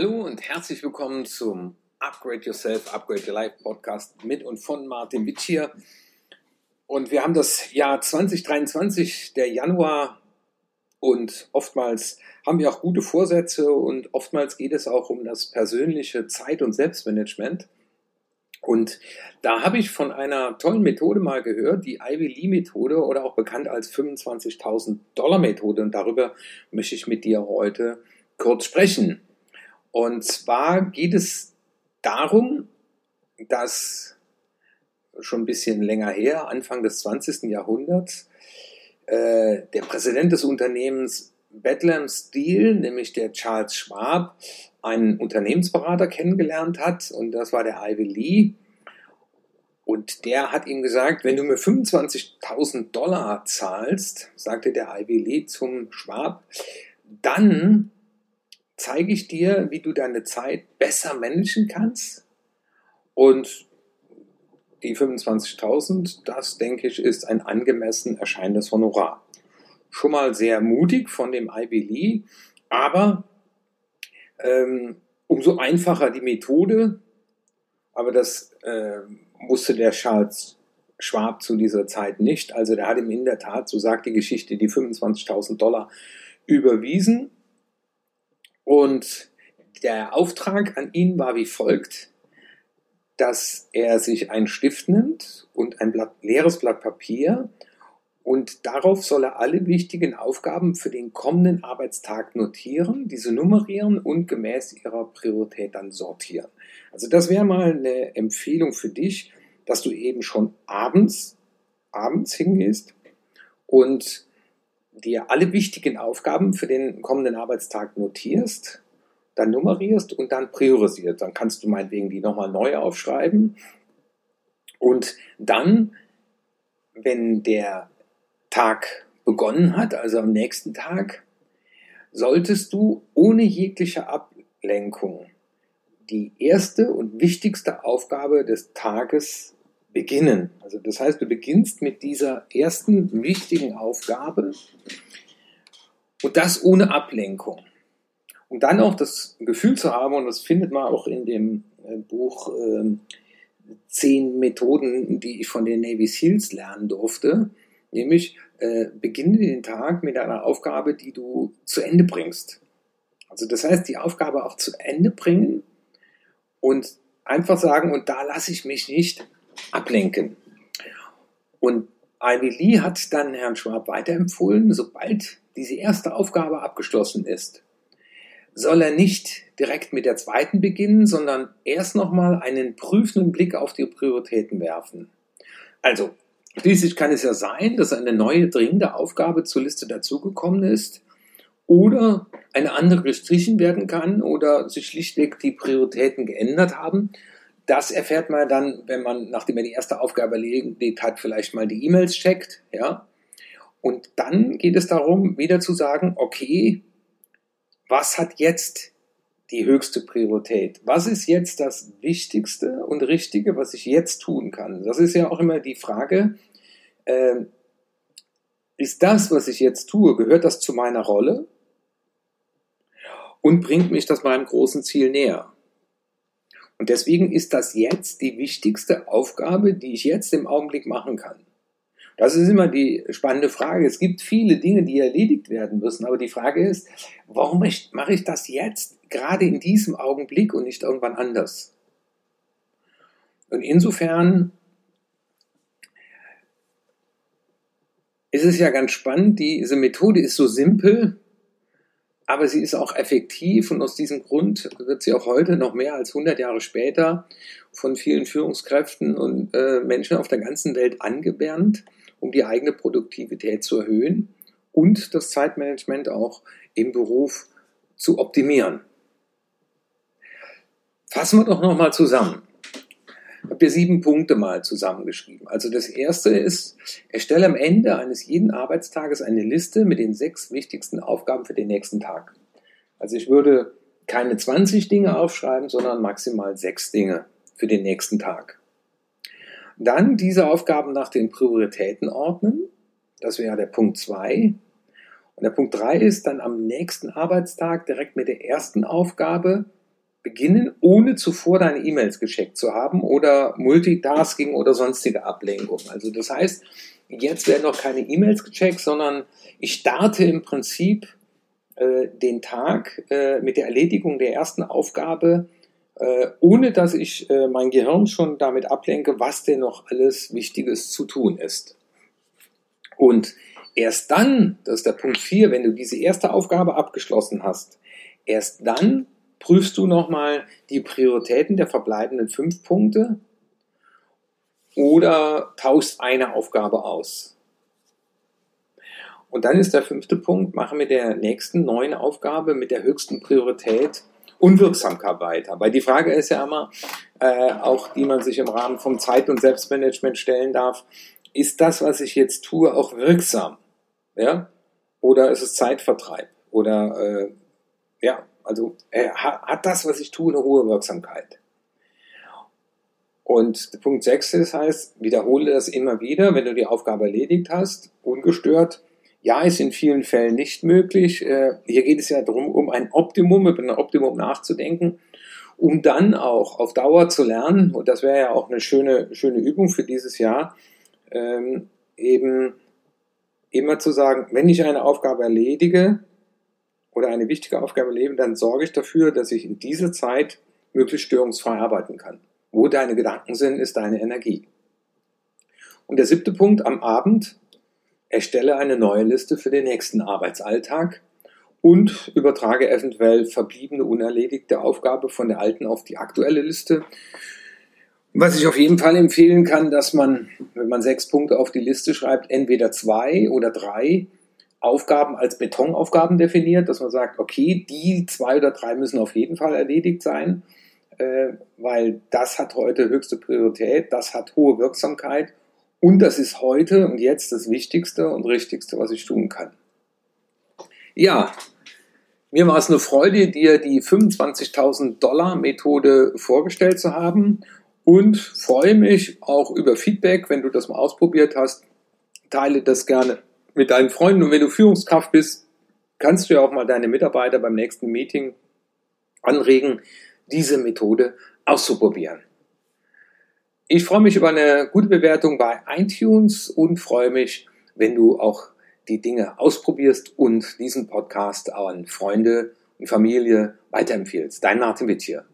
Hallo und herzlich willkommen zum Upgrade Yourself, Upgrade Your Life Podcast mit und von Martin Witsch hier. Und wir haben das Jahr 2023, der Januar, und oftmals haben wir auch gute Vorsätze und oftmals geht es auch um das persönliche Zeit- und Selbstmanagement. Und da habe ich von einer tollen Methode mal gehört, die Ivy Lee Methode oder auch bekannt als 25.000 Dollar Methode. Und darüber möchte ich mit dir heute kurz sprechen. Und zwar geht es darum, dass schon ein bisschen länger her, Anfang des 20. Jahrhunderts, äh, der Präsident des Unternehmens Bedlam Steel, nämlich der Charles Schwab, einen Unternehmensberater kennengelernt hat und das war der Ivy Lee. Und der hat ihm gesagt, wenn du mir 25.000 Dollar zahlst, sagte der Ivy Lee zum Schwab, dann zeige ich dir, wie du deine Zeit besser managen kannst. Und die 25.000, das denke ich, ist ein angemessen erscheinendes Honorar. Schon mal sehr mutig von dem Ivy Lee, aber ähm, umso einfacher die Methode. Aber das äh, musste der Charles Schwab zu dieser Zeit nicht. Also der hat ihm in der Tat, so sagt die Geschichte, die 25.000 Dollar überwiesen. Und der Auftrag an ihn war wie folgt, dass er sich einen Stift nimmt und ein Blatt, leeres Blatt Papier und darauf soll er alle wichtigen Aufgaben für den kommenden Arbeitstag notieren, diese nummerieren und gemäß ihrer Priorität dann sortieren. Also das wäre mal eine Empfehlung für dich, dass du eben schon abends, abends hingehst und dir alle wichtigen Aufgaben für den kommenden Arbeitstag notierst, dann nummerierst und dann priorisierst. Dann kannst du meinetwegen die nochmal neu aufschreiben. Und dann, wenn der Tag begonnen hat, also am nächsten Tag, solltest du ohne jegliche Ablenkung die erste und wichtigste Aufgabe des Tages beginnen. Also das heißt, du beginnst mit dieser ersten wichtigen Aufgabe und das ohne Ablenkung. Und dann auch das Gefühl zu haben, und das findet man auch in dem äh, Buch äh, Zehn Methoden, die ich von den Navy SEALs lernen durfte, nämlich äh, beginne den Tag mit einer Aufgabe, die du zu Ende bringst. Also das heißt, die Aufgabe auch zu Ende bringen und einfach sagen, und da lasse ich mich nicht ablenken. Und Ivy Lee hat dann Herrn Schwab weiterempfohlen, sobald diese erste Aufgabe abgeschlossen ist, soll er nicht direkt mit der zweiten beginnen, sondern erst nochmal einen prüfenden Blick auf die Prioritäten werfen. Also, schließlich kann es ja sein, dass eine neue dringende Aufgabe zur Liste dazugekommen ist oder eine andere gestrichen werden kann oder sich schlichtweg die Prioritäten geändert haben das erfährt man dann, wenn man, nachdem er die erste Aufgabe erledigt hat, vielleicht mal die E-Mails checkt, ja. Und dann geht es darum, wieder zu sagen, okay, was hat jetzt die höchste Priorität? Was ist jetzt das Wichtigste und Richtige, was ich jetzt tun kann? Das ist ja auch immer die Frage, äh, ist das, was ich jetzt tue, gehört das zu meiner Rolle? Und bringt mich das meinem großen Ziel näher? Und deswegen ist das jetzt die wichtigste Aufgabe, die ich jetzt im Augenblick machen kann. Das ist immer die spannende Frage. Es gibt viele Dinge, die erledigt werden müssen, aber die Frage ist, warum mache ich das jetzt, gerade in diesem Augenblick und nicht irgendwann anders? Und insofern ist es ja ganz spannend, diese Methode ist so simpel, aber sie ist auch effektiv und aus diesem Grund wird sie auch heute noch mehr als 100 Jahre später von vielen Führungskräften und äh, Menschen auf der ganzen Welt angebernt, um die eigene Produktivität zu erhöhen und das Zeitmanagement auch im Beruf zu optimieren. Fassen wir doch nochmal zusammen habe dir sieben Punkte mal zusammengeschrieben. Also das erste ist, erstelle am Ende eines jeden Arbeitstages eine Liste mit den sechs wichtigsten Aufgaben für den nächsten Tag. Also ich würde keine 20 Dinge aufschreiben, sondern maximal sechs Dinge für den nächsten Tag. Dann diese Aufgaben nach den Prioritäten ordnen. Das wäre der Punkt zwei. Und der Punkt drei ist dann am nächsten Arbeitstag direkt mit der ersten Aufgabe beginnen, ohne zuvor deine E-Mails gecheckt zu haben oder Multitasking oder sonstige Ablenkung. Also das heißt, jetzt werden noch keine E-Mails gecheckt, sondern ich starte im Prinzip äh, den Tag äh, mit der Erledigung der ersten Aufgabe, äh, ohne dass ich äh, mein Gehirn schon damit ablenke, was denn noch alles Wichtiges zu tun ist. Und erst dann, das ist der Punkt 4, wenn du diese erste Aufgabe abgeschlossen hast, erst dann prüfst du nochmal die Prioritäten der verbleibenden fünf Punkte oder tauschst eine Aufgabe aus. Und dann ist der fünfte Punkt, mache mit der nächsten neuen Aufgabe mit der höchsten Priorität Unwirksamkeit weiter. Weil die Frage ist ja immer, äh, auch die man sich im Rahmen vom Zeit- und Selbstmanagement stellen darf, ist das, was ich jetzt tue, auch wirksam? Ja? Oder ist es Zeitvertreib? Oder äh, ja, also äh, hat das, was ich tue, eine hohe Wirksamkeit? Und Punkt 6 ist, heißt, wiederhole das immer wieder, wenn du die Aufgabe erledigt hast, ungestört. Ja, ist in vielen Fällen nicht möglich. Äh, hier geht es ja darum, um ein Optimum, über ein Optimum nachzudenken, um dann auch auf Dauer zu lernen, und das wäre ja auch eine schöne, schöne Übung für dieses Jahr, ähm, eben immer zu sagen, wenn ich eine Aufgabe erledige oder eine wichtige Aufgabe erlebe, dann sorge ich dafür, dass ich in dieser Zeit möglichst störungsfrei arbeiten kann. Wo deine Gedanken sind, ist deine Energie. Und der siebte Punkt am Abend, erstelle eine neue Liste für den nächsten Arbeitsalltag und übertrage eventuell verbliebene unerledigte Aufgabe von der alten auf die aktuelle Liste. Was ich auf jeden Fall empfehlen kann, dass man, wenn man sechs Punkte auf die Liste schreibt, entweder zwei oder drei Aufgaben als Betonaufgaben definiert, dass man sagt, okay, die zwei oder drei müssen auf jeden Fall erledigt sein, äh, weil das hat heute höchste Priorität, das hat hohe Wirksamkeit und das ist heute und jetzt das Wichtigste und Richtigste, was ich tun kann. Ja, mir war es eine Freude, dir die 25.000 Dollar Methode vorgestellt zu haben und freue mich auch über Feedback, wenn du das mal ausprobiert hast. Teile das gerne mit deinen Freunden und wenn du Führungskraft bist, kannst du ja auch mal deine Mitarbeiter beim nächsten Meeting anregen, diese Methode auszuprobieren. Ich freue mich über eine gute Bewertung bei iTunes und freue mich, wenn du auch die Dinge ausprobierst und diesen Podcast an Freunde und Familie weiterempfiehlst. Dein Martin Witt hier.